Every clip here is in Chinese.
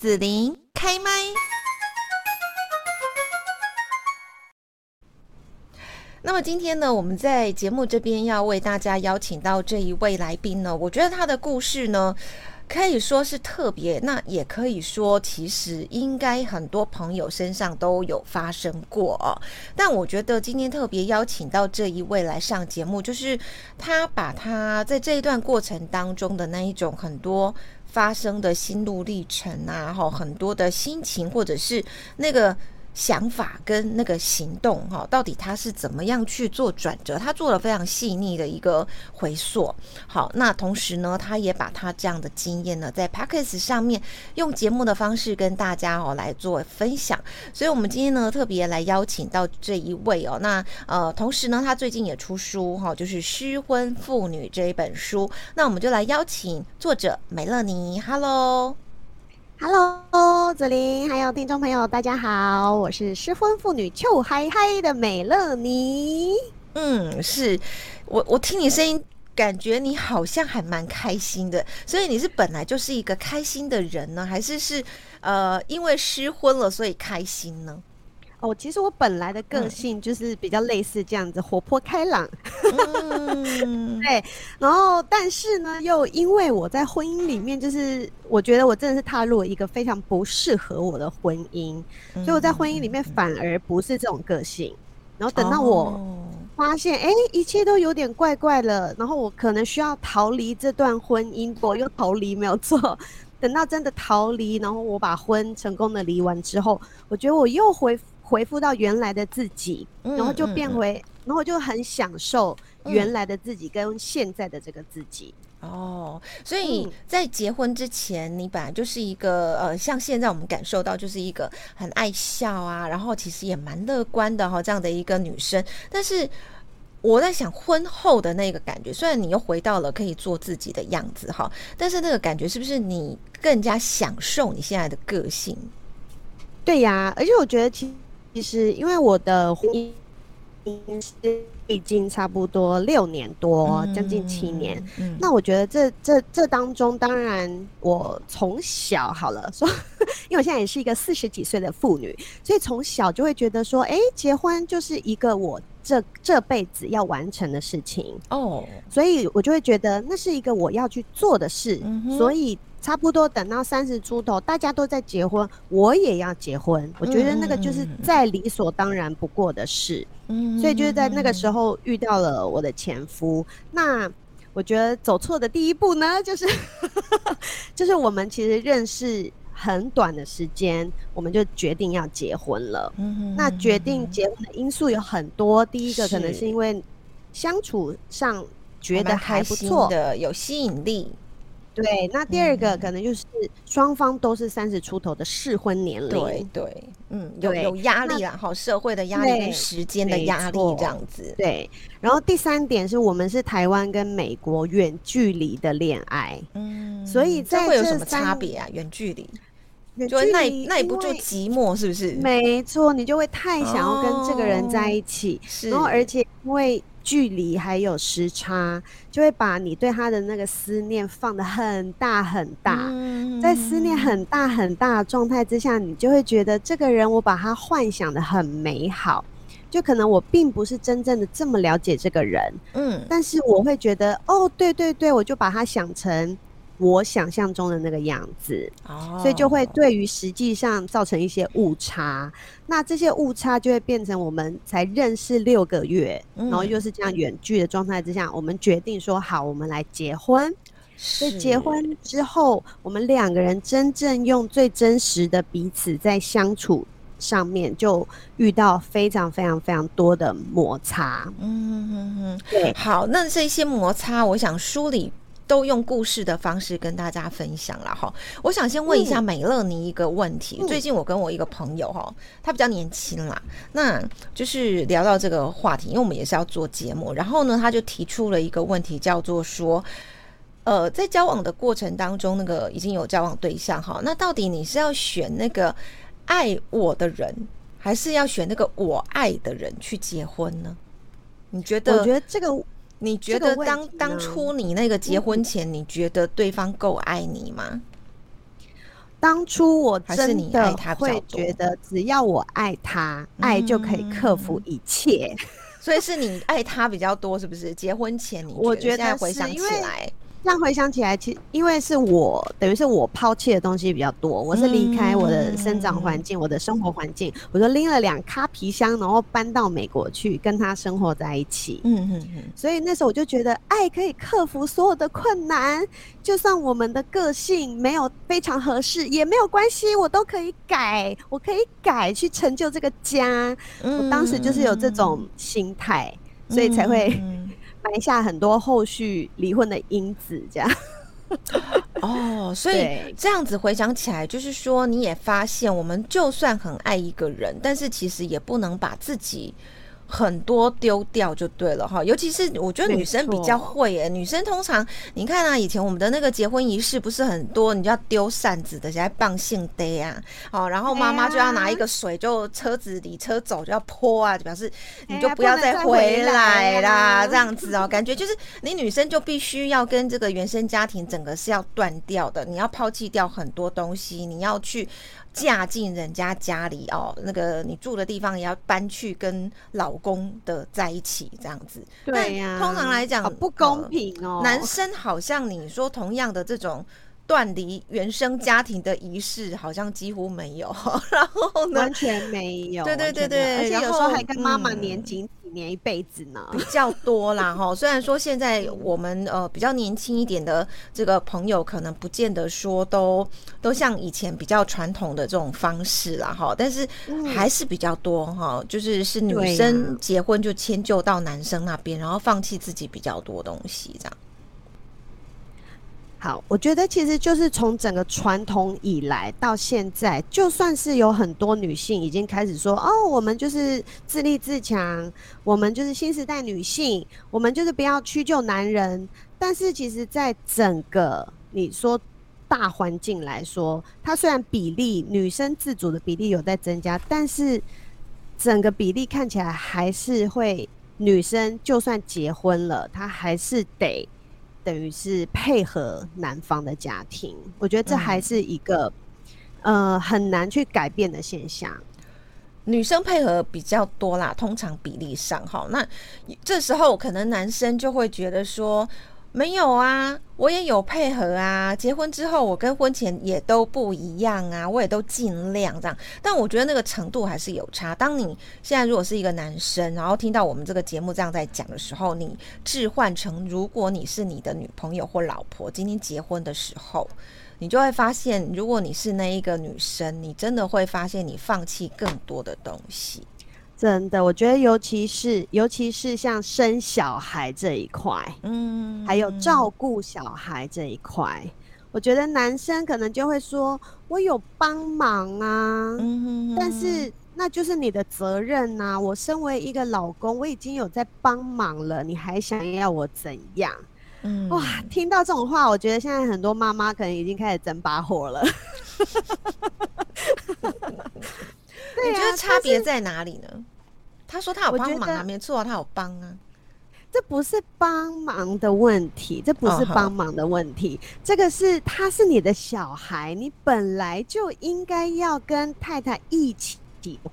子琳开麦。那么今天呢，我们在节目这边要为大家邀请到这一位来宾呢，我觉得他的故事呢，可以说是特别，那也可以说其实应该很多朋友身上都有发生过。但我觉得今天特别邀请到这一位来上节目，就是他把他在这一段过程当中的那一种很多。发生的心路历程啊，后，很多的心情，或者是那个。想法跟那个行动，哈，到底他是怎么样去做转折？他做了非常细腻的一个回溯。好，那同时呢，他也把他这样的经验呢，在 Podcast 上面用节目的方式跟大家哦来做分享。所以，我们今天呢特别来邀请到这一位哦。那呃，同时呢，他最近也出书哈，就是《失婚妇女》这一本书。那我们就来邀请作者美乐妮。Hello。Hello，子琳，还有听众朋友，大家好，我是失婚妇女臭嗨嗨的美乐妮。嗯，是我，我听你声音，感觉你好像还蛮开心的，所以你是本来就是一个开心的人呢，还是是呃因为失婚了所以开心呢？哦，其实我本来的个性就是比较类似这样子，嗯、活泼开朗。嗯、对，然后但是呢，又因为我在婚姻里面，就是我觉得我真的是踏入了一个非常不适合我的婚姻，嗯、所以我在婚姻里面反而不是这种个性。然后等到我发现，哎、哦，一切都有点怪怪了，然后我可能需要逃离这段婚姻，我又逃离没有错。等到真的逃离，然后我把婚成功的离完之后，我觉得我又回。回复到原来的自己，然后就变回，然后就很享受原来的自己跟现在的这个自己。哦，所以在结婚之前，你本来就是一个呃，像现在我们感受到就是一个很爱笑啊，然后其实也蛮乐观的哈，这样的一个女生。但是我在想，婚后的那个感觉，虽然你又回到了可以做自己的样子哈，但是那个感觉是不是你更加享受你现在的个性？对呀，而且我觉得其。其实，因为我的婚姻是已经差不多六年多，将近七年。那我觉得这这这当中，当然我从小好了说，因为我现在也是一个四十几岁的妇女，所以从小就会觉得说，哎，结婚就是一个我这这辈子要完成的事情哦，所以我就会觉得那是一个我要去做的事，所以。差不多等到三十出头，大家都在结婚，我也要结婚。我觉得那个就是再理所当然不过的事。嗯，所以就是在那个时候遇到了我的前夫。那我觉得走错的第一步呢，就是 就是我们其实认识很短的时间，我们就决定要结婚了。嗯，那决定结婚的因素有很多，第一个可能是因为相处上觉得还不错的，有吸引力。对，那第二个可能就是双方都是三十出头的适婚年龄，对对，嗯，有有压力啦，好，社会的压力跟时间的压力这样子。对，然后第三点是我们是台湾跟美国远距离的恋爱，嗯，所以这会有什么差别啊？远距离，就耐耐不住寂寞，是不是？没错，你就会太想要跟这个人在一起，然后而且因为。距离还有时差，就会把你对他的那个思念放得很大很大。嗯、在思念很大很大的状态之下，你就会觉得这个人，我把他幻想的很美好，就可能我并不是真正的这么了解这个人。嗯，但是我会觉得，哦，对对对，我就把他想成。我想象中的那个样子，oh. 所以就会对于实际上造成一些误差。那这些误差就会变成我们才认识六个月，嗯、然后又是这样远距的状态之下，我们决定说好，我们来结婚。所以结婚之后，我们两个人真正用最真实的彼此在相处上面，就遇到非常非常非常多的摩擦。嗯嗯嗯，对。好，那这些摩擦，我想梳理。都用故事的方式跟大家分享了哈。我想先问一下美乐妮一个问题。嗯、最近我跟我一个朋友哈，他比较年轻啦，那就是聊到这个话题，因为我们也是要做节目。然后呢，他就提出了一个问题，叫做说，呃，在交往的过程当中，那个已经有交往对象哈，那到底你是要选那个爱我的人，还是要选那个我爱的人去结婚呢？你觉得？我觉得这个。你觉得当当初你那个结婚前，你觉得对方够爱你吗？当初我真的会觉得，只要我爱他，爱就可以克服一切。所以是你爱他比较多，是不是？结婚前你我觉得回想起来。这样回想起来，其实因为是我等于是我抛弃的东西比较多，我是离开我的生长环境、嗯、我的生活环境，我就拎了两咖皮箱，然后搬到美国去跟他生活在一起。嗯嗯嗯。所以那时候我就觉得，爱可以克服所有的困难，就算我们的个性没有非常合适也没有关系，我都可以改，我可以改去成就这个家。嗯、我当时就是有这种心态，所以才会、嗯。埋下很多后续离婚的因子，这样。哦，所以这样子回想起来，就是说你也发现，我们就算很爱一个人，但是其实也不能把自己。很多丢掉就对了哈，尤其是我觉得女生比较会诶，女生通常你看啊，以前我们的那个结婚仪式不是很多，你就要丢扇子的，现在棒性爹啊，哦，然后妈妈就要拿一个水，就车子离车走就要泼啊，就表示你就不要再回来啦，这样子哦，感觉就是你女生就必须要跟这个原生家庭整个是要断掉的，你要抛弃掉很多东西，你要去。嫁进人家家里哦，那个你住的地方也要搬去跟老公的在一起这样子。对呀、啊，通常来讲不公平哦、呃。男生好像你说同样的这种断离原生家庭的仪式，好像几乎没有。然后呢，完全没有。对对对对，而且有时候还跟妈妈黏紧。年一辈子呢，比较多啦哈。虽然说现在我们呃比较年轻一点的这个朋友，可能不见得说都都像以前比较传统的这种方式啦哈，但是还是比较多哈。就是是女生结婚就迁就到男生那边，然后放弃自己比较多东西这样。好，我觉得其实就是从整个传统以来到现在，就算是有很多女性已经开始说哦，我们就是自立自强，我们就是新时代女性，我们就是不要屈就男人。但是其实，在整个你说大环境来说，它虽然比例女生自主的比例有在增加，但是整个比例看起来还是会，女生就算结婚了，她还是得。等于是配合男方的家庭，我觉得这还是一个、嗯、呃很难去改变的现象。女生配合比较多啦，通常比例上哈，那这时候可能男生就会觉得说。没有啊，我也有配合啊。结婚之后，我跟婚前也都不一样啊，我也都尽量这样。但我觉得那个程度还是有差。当你现在如果是一个男生，然后听到我们这个节目这样在讲的时候，你置换成如果你是你的女朋友或老婆，今天结婚的时候，你就会发现，如果你是那一个女生，你真的会发现你放弃更多的东西。真的，我觉得尤其是尤其是像生小孩这一块，嗯，还有照顾小孩这一块，我觉得男生可能就会说：“我有帮忙啊，嗯，但是那就是你的责任呐、啊。我身为一个老公，我已经有在帮忙了，你还想要我怎样？”嗯，哇，听到这种话，我觉得现在很多妈妈可能已经开始整把火了。你觉得差别在哪里呢？他说他有帮忙啊，没错啊，他有帮啊。这不是帮忙的问题，这不是帮忙的问题，哦、这个是他是你的小孩，你本来就应该要跟太太一起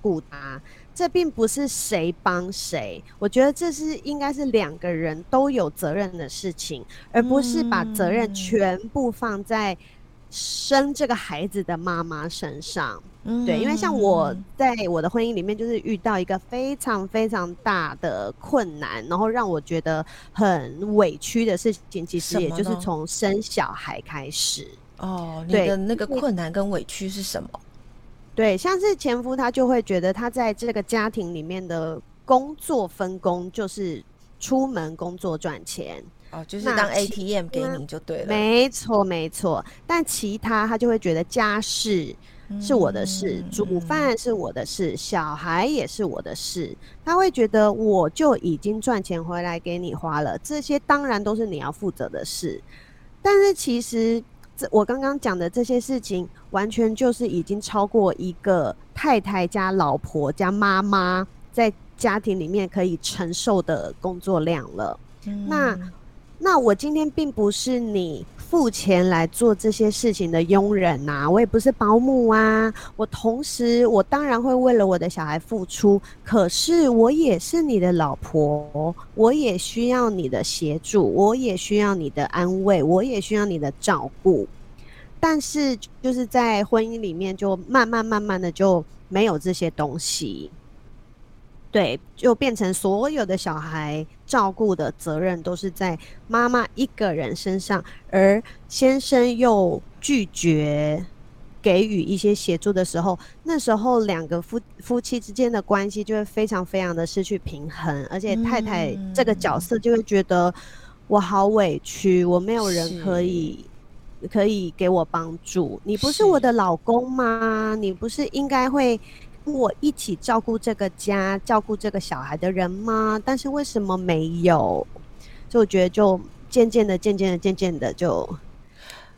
顾他。这并不是谁帮谁，我觉得这是应该是两个人都有责任的事情，而不是把责任全部放在生这个孩子的妈妈身上。嗯对，因为像我在我的婚姻里面，就是遇到一个非常非常大的困难，然后让我觉得很委屈的事情，其实也就是从生小孩开始。哦，你的那个困难跟委屈是什么？对，像是前夫他就会觉得他在这个家庭里面的工作分工就是出门工作赚钱，哦，就是当 ATM 给你就对了。没错，没错。但其他他就会觉得家事。是我的事，煮饭是我的事，小孩也是我的事。他会觉得我就已经赚钱回来给你花了，这些当然都是你要负责的事。但是其实这我刚刚讲的这些事情，完全就是已经超过一个太太加老婆加妈妈在家庭里面可以承受的工作量了。那那我今天并不是你付钱来做这些事情的佣人呐、我也不是保姆啊。我同时，我当然会为了我的小孩付出，可是我也是你的老婆，我也需要你的协助，我也需要你的安慰，我也需要你的照顾。但是，就是在婚姻里面，就慢慢慢慢的就没有这些东西。对，就变成所有的小孩照顾的责任都是在妈妈一个人身上，而先生又拒绝给予一些协助的时候，那时候两个夫夫妻之间的关系就会非常非常的失去平衡，而且太太这个角色就会觉得我好委屈，我没有人可以可以给我帮助，你不是我的老公吗？你不是应该会。我一起照顾这个家，照顾这个小孩的人吗？但是为什么没有？就我觉得，就渐渐的、渐渐的、渐渐的，就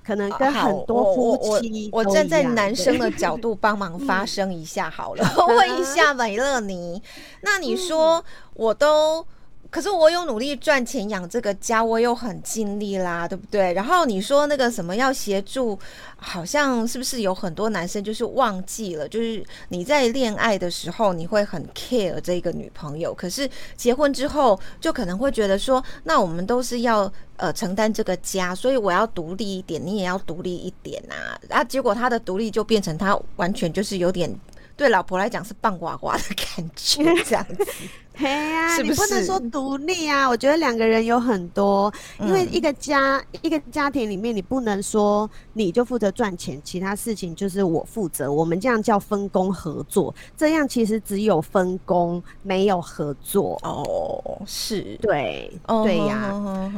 可能跟很多夫妻我，我，我站在男生的角度帮忙发声一下好了，我问一下美乐尼，那你说我都。可是我有努力赚钱养这个家，我有很尽力啦，对不对？然后你说那个什么要协助，好像是不是有很多男生就是忘记了？就是你在恋爱的时候，你会很 care 这个女朋友，可是结婚之后就可能会觉得说，那我们都是要呃承担这个家，所以我要独立一点，你也要独立一点啊。然后结果他的独立就变成他完全就是有点对老婆来讲是棒呱呱的感觉，这样子。嘿呀，你不能说独立啊！我觉得两个人有很多，因为一个家、嗯、一个家庭里面，你不能说你就负责赚钱，其他事情就是我负责。我们这样叫分工合作，这样其实只有分工，没有合作。哦，是，对，对呀。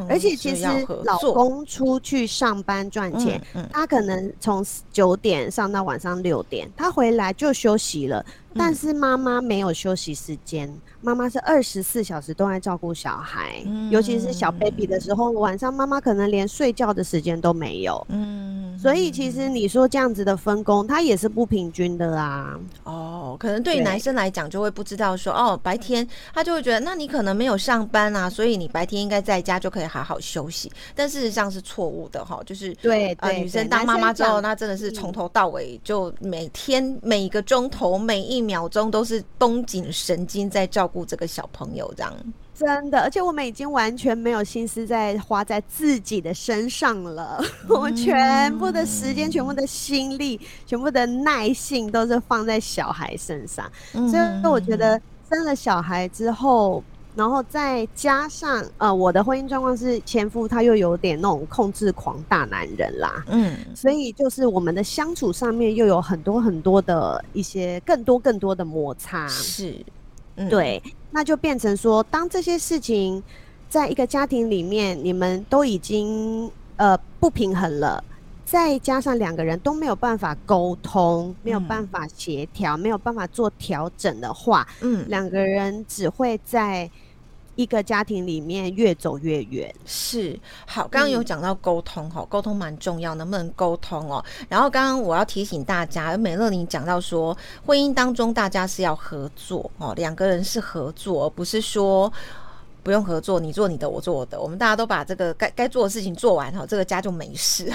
而且其实老公出去上班赚钱，嗯嗯、他可能从九点上到晚上六点，他回来就休息了。但是妈妈没有休息时间，妈妈是二十四小时都在照顾小孩，嗯、尤其是小 baby 的时候，晚上妈妈可能连睡觉的时间都没有。嗯，所以其实你说这样子的分工，它也是不平均的啊。哦，可能对于男生来讲，就会不知道说，哦，白天他就会觉得，那你可能没有上班啊，所以你白天应该在家就可以好好休息。但事实上是错误的哈，就是对，呃，女生当妈妈之后，那真的是从头到尾就每天每个钟头每。一秒钟都是绷紧神经在照顾这个小朋友，这样真的，而且我们已经完全没有心思在花在自己的身上了。嗯、我们全部的时间、全部的心力、全部的耐性都是放在小孩身上。嗯、所以我觉得生了小孩之后。然后再加上呃，我的婚姻状况是前夫他又有点那种控制狂大男人啦，嗯，所以就是我们的相处上面又有很多很多的一些更多更多的摩擦，是，嗯、对，那就变成说，当这些事情在一个家庭里面，你们都已经呃不平衡了。再加上两个人都没有办法沟通，没有办法协调，嗯、没有办法做调整的话，嗯，两个人只会在一个家庭里面越走越远。是，好，刚刚有讲到沟通，哈、嗯，沟通蛮重要，能不能沟通哦？然后刚刚我要提醒大家，美乐玲讲到说，婚姻当中大家是要合作哦，两个人是合作，而不是说。不用合作，你做你的，我做我的，我们大家都把这个该该做的事情做完哈，这个家就没事。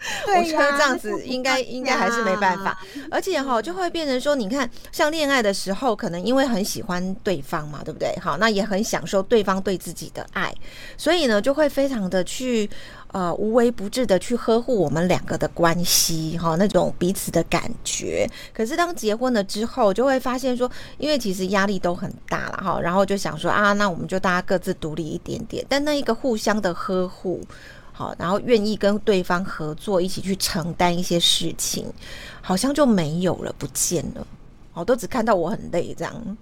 我觉得这样子应该应该还是没办法，而且哈就会变成说，你看像恋爱的时候，可能因为很喜欢对方嘛，对不对？好，那也很享受对方对自己的爱，所以呢就会非常的去呃无微不至的去呵护我们两个的关系哈，那种彼此的感觉。可是当结婚了之后，就会发现说，因为其实压力都很大了哈，然后就想说啊，那我们就大家各自独立一点点，但那一个互相的呵护。好，然后愿意跟对方合作，一起去承担一些事情，好像就没有了，不见了。我都只看到我很累这样。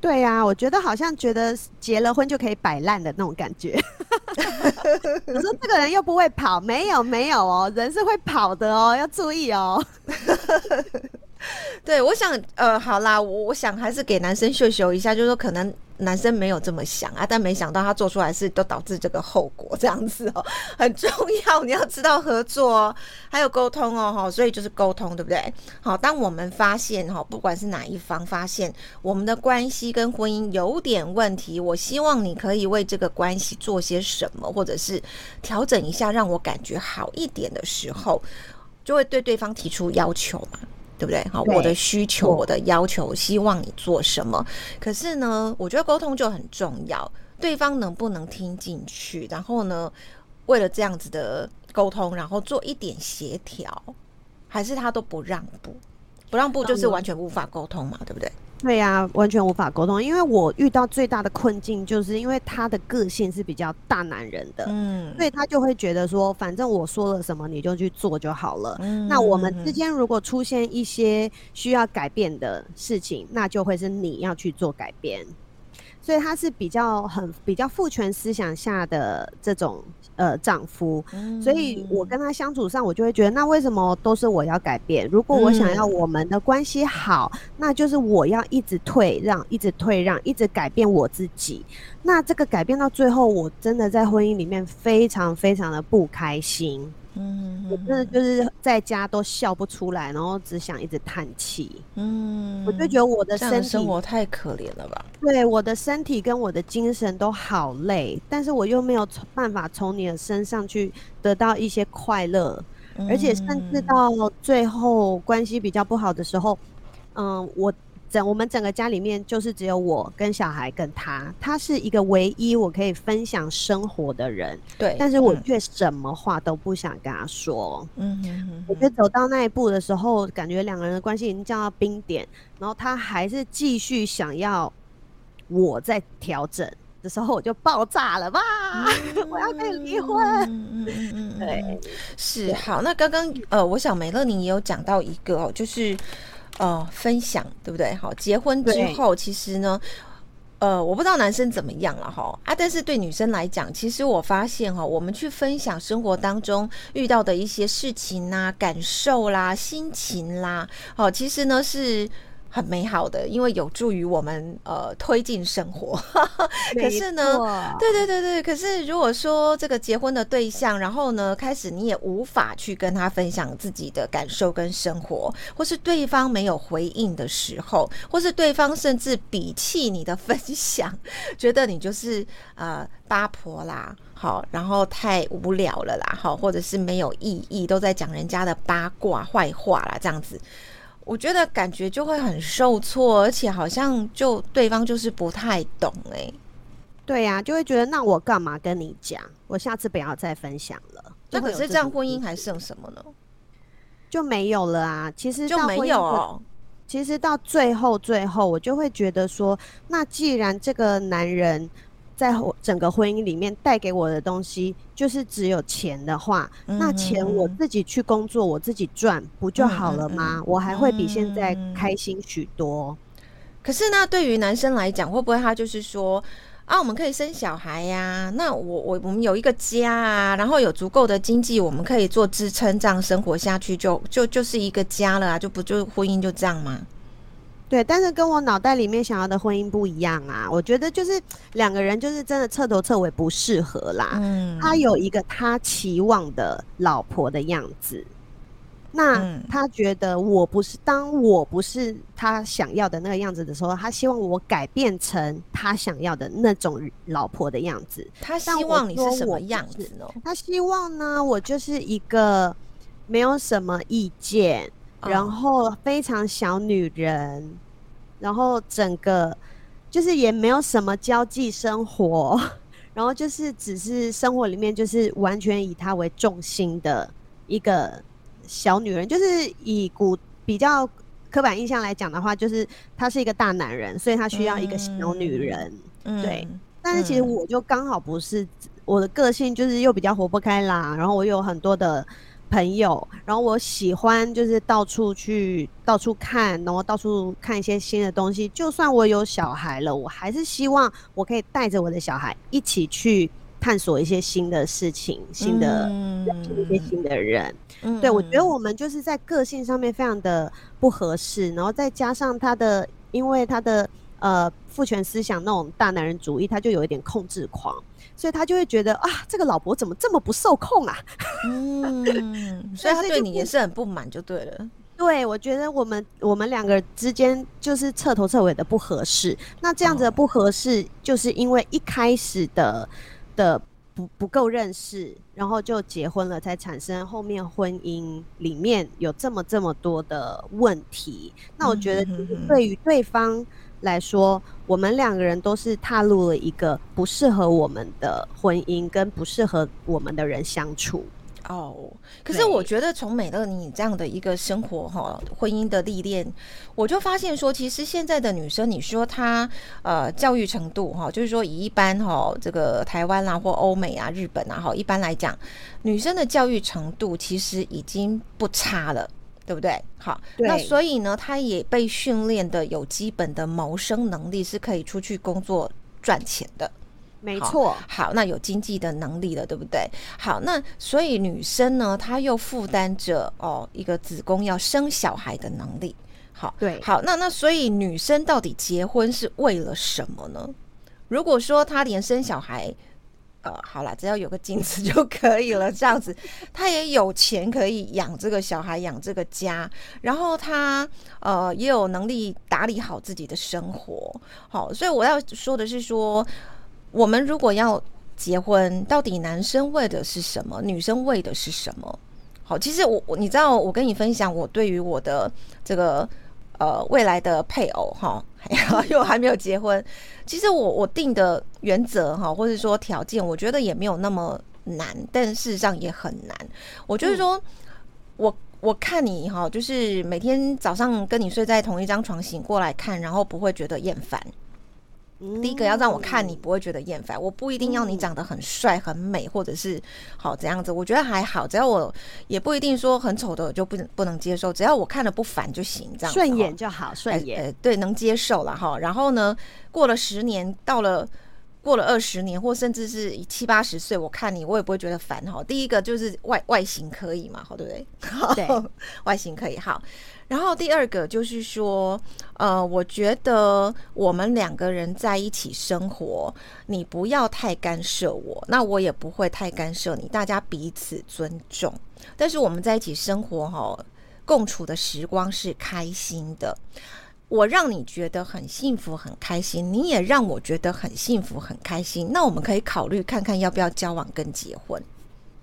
对呀、啊，我觉得好像觉得结了婚就可以摆烂的那种感觉。我说这个人又不会跑，没有没有哦，人是会跑的哦，要注意哦。对，我想，呃，好啦，我我想还是给男生秀秀一下，就是说可能。男生没有这么想啊，但没想到他做出来是都导致这个后果这样子哦，很重要，你要知道合作哦，还有沟通哦，哈，所以就是沟通，对不对？好，当我们发现哈，不管是哪一方发现我们的关系跟婚姻有点问题，我希望你可以为这个关系做些什么，或者是调整一下，让我感觉好一点的时候，就会对对方提出要求嘛。对不对？好，我的需求，我的要求，希望你做什么？可是呢，我觉得沟通就很重要，对方能不能听进去？然后呢，为了这样子的沟通，然后做一点协调，还是他都不让步？不让步就是完全无法沟通嘛，对不对？对呀、啊，完全无法沟通，因为我遇到最大的困境，就是因为他的个性是比较大男人的，嗯，所以他就会觉得说，反正我说了什么，你就去做就好了。嗯，那我们之间如果出现一些需要改变的事情，那就会是你要去做改变。所以他是比较很比较父权思想下的这种呃丈夫，所以我跟他相处上，我就会觉得，那为什么都是我要改变？如果我想要我们的关系好，那就是我要一直退让，一直退让，一直改变我自己。那这个改变到最后，我真的在婚姻里面非常非常的不开心。嗯，我真的就是在家都笑不出来，然后只想一直叹气。嗯，我就觉得我的身体生活太可怜了吧？对，我的身体跟我的精神都好累，但是我又没有办法从你的身上去得到一些快乐，嗯，而且甚至到最后关系比较不好的时候，嗯，我。整我们整个家里面就是只有我跟小孩跟他，他是一个唯一我可以分享生活的人。对，但是我却什么话都不想跟他说。嗯哼哼哼，我觉得走到那一步的时候，感觉两个人的关系已经降到冰点，然后他还是继续想要我在调整的时候，我就爆炸了吧！嗯、我要跟你离婚。嗯嗯嗯，对，是好。那刚刚呃，我想美乐你也有讲到一个哦，就是。呃，分享对不对？好，结婚之后，其实呢，呃，我不知道男生怎么样了哈啊，但是对女生来讲，其实我发现哈，我们去分享生活当中遇到的一些事情啦、感受啦、心情啦，好，其实呢是。很美好的，因为有助于我们呃推进生活。可是呢，对对对对，可是如果说这个结婚的对象，然后呢开始你也无法去跟他分享自己的感受跟生活，或是对方没有回应的时候，或是对方甚至鄙弃你的分享，觉得你就是呃八婆啦，好，然后太无聊了啦，好，或者是没有意义，都在讲人家的八卦坏话啦，这样子。我觉得感觉就会很受挫，而且好像就对方就是不太懂哎、欸，对呀、啊，就会觉得那我干嘛跟你讲？我下次不要再分享了。那可是这样婚姻还剩什么呢？就没有了啊！其实就没有哦。其实到最后，最后我就会觉得说，那既然这个男人。在整个婚姻里面带给我的东西，就是只有钱的话，嗯、那钱我自己去工作，我自己赚，不就好了吗？嗯、我还会比现在开心许多。可是那对于男生来讲，会不会他就是说啊，我们可以生小孩呀、啊？那我我我们有一个家啊，然后有足够的经济，我们可以做支撑，这样生活下去就就就是一个家了啊，就不就婚姻就这样吗？对，但是跟我脑袋里面想要的婚姻不一样啊！我觉得就是两个人就是真的彻头彻尾不适合啦。嗯，他有一个他期望的老婆的样子，那他觉得我不是，当我不是他想要的那个样子的时候，他希望我改变成他想要的那种老婆的样子。他希望你是什么样子呢？他希望呢，我就是一个没有什么意见。然后非常小女人，然后整个就是也没有什么交际生活，然后就是只是生活里面就是完全以她为重心的一个小女人，就是以古比较刻板印象来讲的话，就是他是一个大男人，所以他需要一个小女人，嗯、对。但是其实我就刚好不是，我的个性就是又比较活泼开朗，然后我有很多的。朋友，然后我喜欢就是到处去到处看，然后到处看一些新的东西。就算我有小孩了，我还是希望我可以带着我的小孩一起去探索一些新的事情，新的一些新的人。嗯、对，我觉得我们就是在个性上面非常的不合适，然后再加上他的，因为他的呃父权思想那种大男人主义，他就有一点控制狂，所以他就会觉得啊，这个老婆怎么这么不受控啊？嗯，所以他对你也是很不满，就对了。对，我觉得我们我们两个之间就是彻头彻尾的不合适。那这样子的不合适，就是因为一开始的的。不不够认识，然后就结婚了，才产生后面婚姻里面有这么这么多的问题。那我觉得，对于对方来说，我们两个人都是踏入了一个不适合我们的婚姻，跟不适合我们的人相处。哦，可是我觉得从美乐你这样的一个生活哈，婚姻的历练，我就发现说，其实现在的女生，你说她呃教育程度哈，就是说以一般哈这个台湾啦或欧美啊、日本啊哈，一般来讲，女生的教育程度其实已经不差了，对不对？好，那所以呢，她也被训练的有基本的谋生能力，是可以出去工作赚钱的。没错，好，那有经济的能力了，对不对？好，那所以女生呢，她又负担着哦一个子宫要生小孩的能力。好，对，好，那那所以女生到底结婚是为了什么呢？如果说她连生小孩，好了，只要有个精子 就可以了，这样子，他也有钱可以养这个小孩，养这个家，然后他呃也有能力打理好自己的生活。好，所以我要说的是说。我们如果要结婚，到底男生为的是什么？女生为的是什么？好，其实我我你知道，我跟你分享，我对于我的这个呃未来的配偶哈，因为我还没有结婚，其实我我定的原则哈，或者说条件，我觉得也没有那么难，但事实上也很难。我就是说，我我看你哈，就是每天早上跟你睡在同一张床，醒过来看，然后不会觉得厌烦。第一个要让我看你不会觉得厌烦，我不一定要你长得很帅很美，或者是好怎样子，我觉得还好，只要我也不一定说很丑的我就不能不能接受，只要我看了不烦就行，这样顺眼就好，顺眼、对能接受了哈。然后呢，过了十年，到了过了二十年，或甚至是七八十岁，我看你我也不会觉得烦哈。第一个就是外外形可以嘛，好对不对？对，外形可以好。然后第二个就是说，呃，我觉得我们两个人在一起生活，你不要太干涉我，那我也不会太干涉你，大家彼此尊重。但是我们在一起生活，哈，共处的时光是开心的，我让你觉得很幸福、很开心，你也让我觉得很幸福、很开心。那我们可以考虑看看要不要交往跟结婚。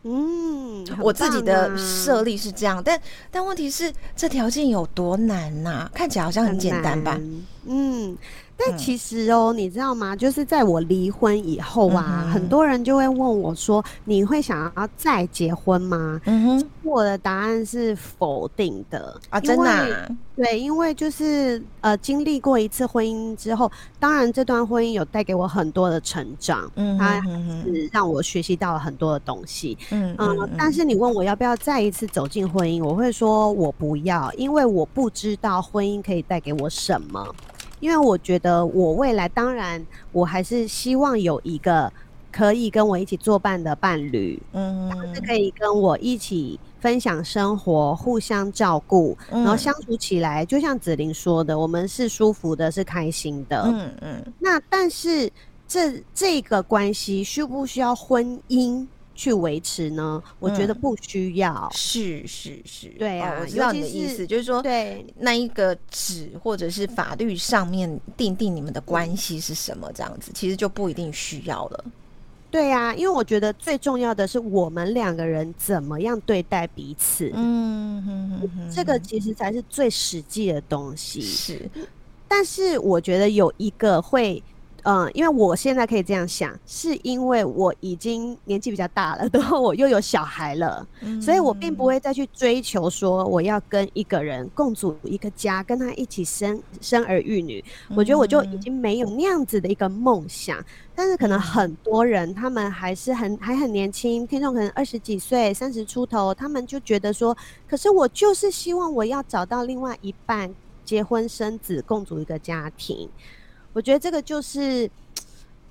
嗯，我自己的设立是这样，但但问题是，这条件有多难呐、啊？看起来好像很简单吧？嗯。但其实哦，嗯、你知道吗？就是在我离婚以后啊，嗯、很多人就会问我说：“你会想要再结婚吗？”嗯哼，我的答案是否定的啊，真的、啊。对，因为就是呃，经历过一次婚姻之后，当然这段婚姻有带给我很多的成长，嗯，它是让我学习到了很多的东西，嗯嗯、呃。但是你问我要不要再一次走进婚姻，我会说我不要，因为我不知道婚姻可以带给我什么。因为我觉得我未来当然我还是希望有一个可以跟我一起作伴的伴侣，嗯，是可以跟我一起分享生活、互相照顾，然后相处起来，就像子玲说的，我们是舒服的，是开心的，嗯嗯。那但是这这个关系需不需要婚姻？去维持呢？我觉得不需要。嗯、是是是，对啊，哦、我知道你的意思，就是说，对那一个纸或者是法律上面定定你们的关系是什么这样子，其实就不一定需要了。对啊，因为我觉得最重要的是我们两个人怎么样对待彼此。嗯哼哼哼，这个其实才是最实际的东西。是，但是我觉得有一个会。嗯，因为我现在可以这样想，是因为我已经年纪比较大了，然后我又有小孩了，嗯、所以我并不会再去追求说我要跟一个人共组一个家，跟他一起生生儿育女。我觉得我就已经没有那样子的一个梦想。嗯、但是可能很多人他们还是很还很年轻，听众可能二十几岁、三十出头，他们就觉得说，可是我就是希望我要找到另外一半，结婚生子，共组一个家庭。我觉得这个就是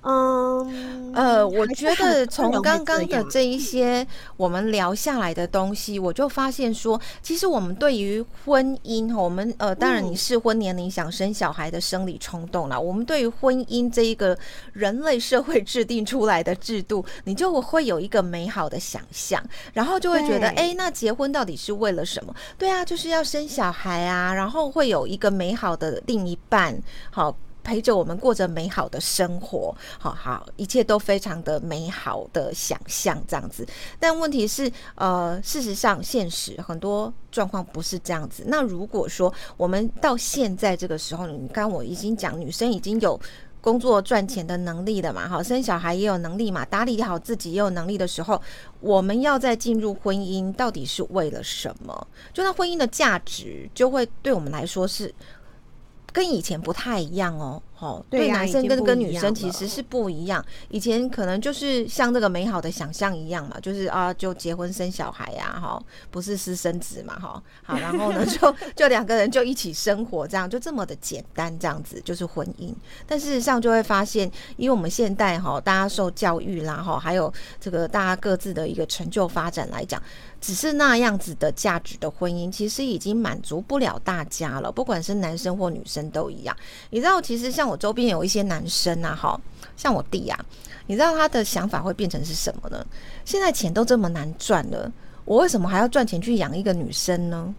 嗯，呃，我觉得从刚刚的这一些我们聊下来的东西，我就发现说，其实我们对于婚姻，我们呃，当然你适婚年龄想生小孩的生理冲动了，我们对于婚姻这一个人类社会制定出来的制度，你就会有一个美好的想象，然后就会觉得，哎，那结婚到底是为了什么？对啊，就是要生小孩啊，然后会有一个美好的另一半，好。陪着我们过着美好的生活，好好，一切都非常的美好的想象这样子。但问题是，呃，事实上，现实很多状况不是这样子。那如果说我们到现在这个时候，你刚我已经讲，女生已经有工作赚钱的能力了嘛，好，生小孩也有能力嘛，打理好自己也有能力的时候，我们要再进入婚姻，到底是为了什么？就那婚姻的价值，就会对我们来说是。跟以前不太一样哦。哦，对，男生跟跟女生其实是不一样。以前可能就是像这个美好的想象一样嘛，就是啊，就结婚生小孩呀，哈，不是私生子嘛，哈，好，然后呢，就 就两个人就一起生活，这样就这么的简单，这样子就是婚姻。但事实上就会发现，因为我们现代哈，大家受教育啦，哈，还有这个大家各自的一个成就发展来讲，只是那样子的价值的婚姻，其实已经满足不了大家了，不管是男生或女生都一样。你知道，其实像我。我周边有一些男生啊，哈，像我弟呀、啊，你知道他的想法会变成是什么呢？现在钱都这么难赚了，我为什么还要赚钱去养一个女生呢？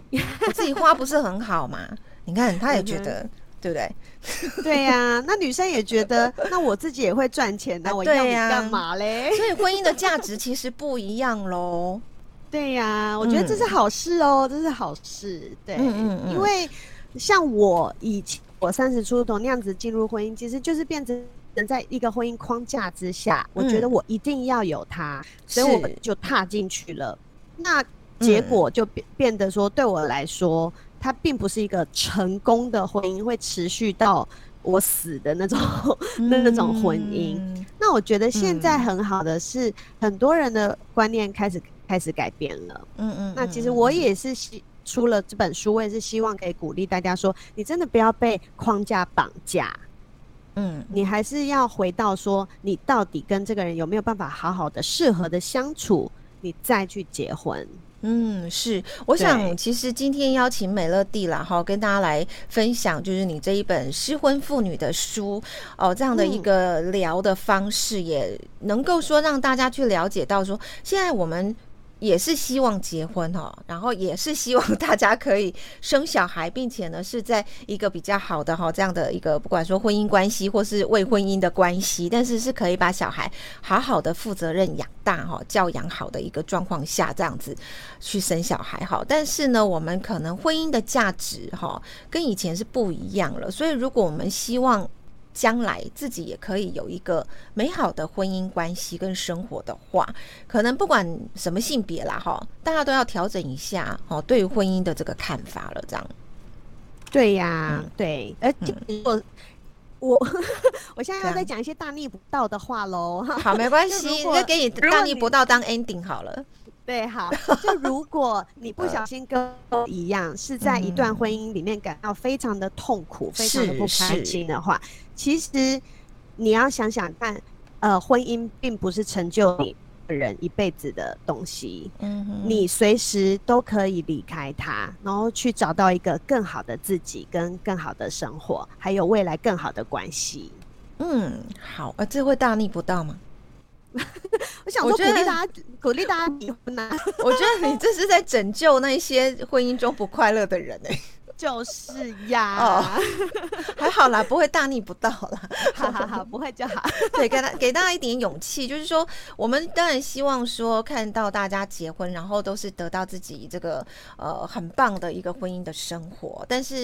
我自己花不是很好嘛？你看，他也觉得，对不对？对呀、啊，那女生也觉得，那我自己也会赚钱，那我要你干嘛嘞？所以婚姻的价值其实不一样喽。对呀、啊，我觉得这是好事哦，这是好事。对，嗯嗯嗯，因为像我以前。我三十出头那样子进入婚姻，其实就是变成在一个婚姻框架之下，嗯、我觉得我一定要有他，所以我们就踏进去了。那结果就变变得说，对我来说，它并不是一个成功的婚姻，会持续到我死的那种、嗯、那种婚姻。那我觉得现在很好的是，很多人的观念开始开始改变了。嗯嗯。那其实我也是希。出了这本书，我也是希望可以鼓励大家说，你真的不要被框架绑架，嗯，你还是要回到说，你到底跟这个人有没有办法好好的、适合的相处，你再去结婚。嗯，是，我想其实今天邀请美乐蒂啦，哈，跟大家来分享，就是你这一本失婚妇女的书哦，这样的一个聊的方式，也能够说让大家去了解到说，现在我们。也是希望结婚哈，然后也是希望大家可以生小孩，并且呢是在一个比较好的哈这样的一个不管说婚姻关系或是未婚姻的关系，但是是可以把小孩好好的负责任养大哈，教养好的一个状况下这样子去生小孩哈。但是呢，我们可能婚姻的价值哈跟以前是不一样了，所以如果我们希望。将来自己也可以有一个美好的婚姻关系跟生活的话，可能不管什么性别啦，哈，大家都要调整一下哦，对于婚姻的这个看法了，这样。对呀、啊，嗯、对，而且我我我现在要再讲一些大逆不道的话喽。好，没关系，那给你大逆不道当 ending 好了。对，好。就如果你不小心跟我一样，是在一段婚姻里面感到非常的痛苦、非常的不开心的话，其实你要想想看，呃，婚姻并不是成就你人一辈子的东西。嗯哼，你随时都可以离开它，然后去找到一个更好的自己，跟更好的生活，还有未来更好的关系。嗯，好，呃，这会大逆不道吗？我想说鼓励大家，鼓励大家离婚呐！我觉得你这是在拯救那些婚姻中不快乐的人哎、欸。就是呀，哦，还好啦，不会大逆不道啦。哈哈哈，不会就好。对，给他给大家一点勇气，就是说，我们当然希望说看到大家结婚，然后都是得到自己这个呃很棒的一个婚姻的生活。但是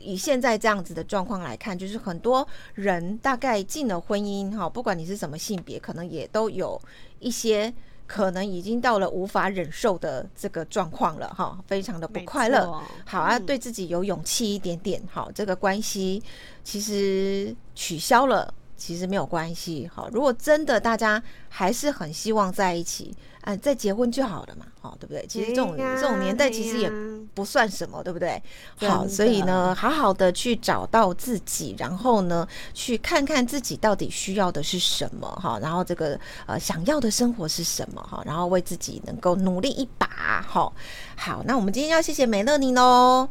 以现在这样子的状况来看，就是很多人大概进了婚姻哈，不管你是什么性别，可能也都有一些。可能已经到了无法忍受的这个状况了哈，非常的不快乐。好啊，对自己有勇气一点点。好，这个关系其实取消了，其实没有关系。好，如果真的大家还是很希望在一起，啊，再结婚就好了嘛。好，对不对？其实这种这种年代其实也不算什么，对不对？好，所以呢，好好的去找到自己，然后呢，去看看自己到底需要的是什么哈，然后这个呃想要的生活是什么哈，然后为自己能够努力一把哈。好，那我们今天要谢谢美乐妮喽，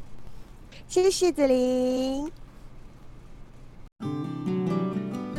谢谢子琳，